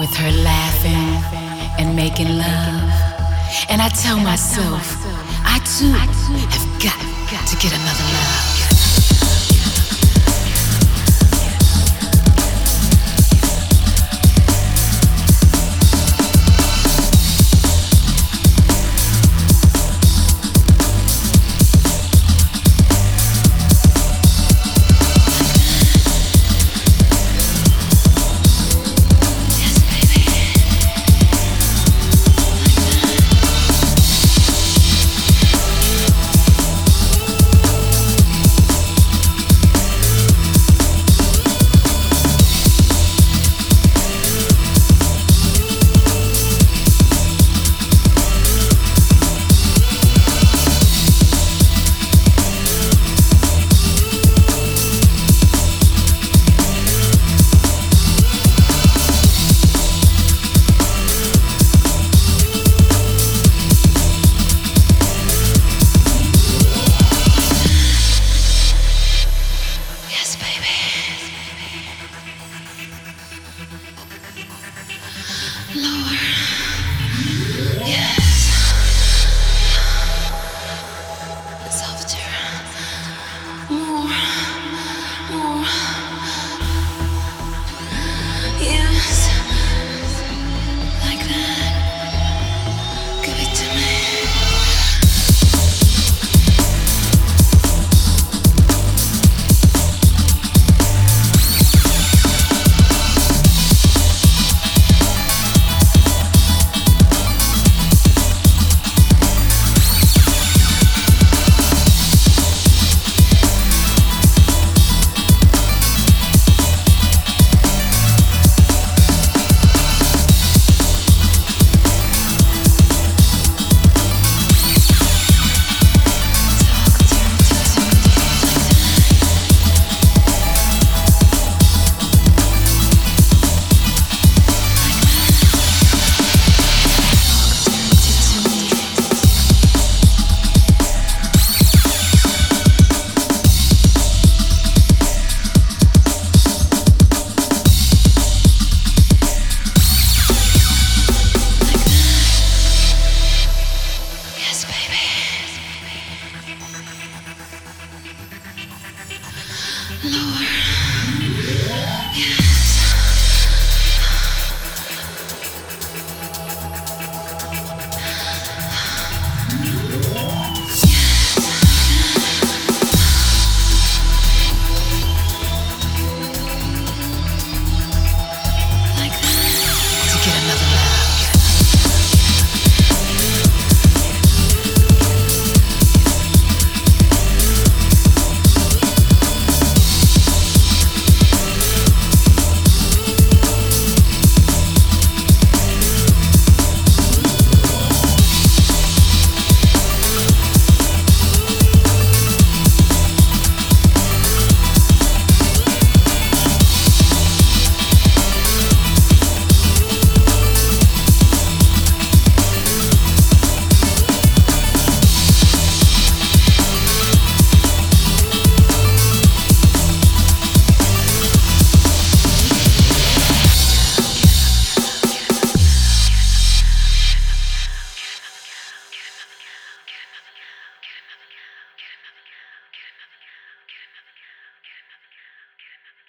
with her laughing and making love. And I tell myself, I too have got to get another love.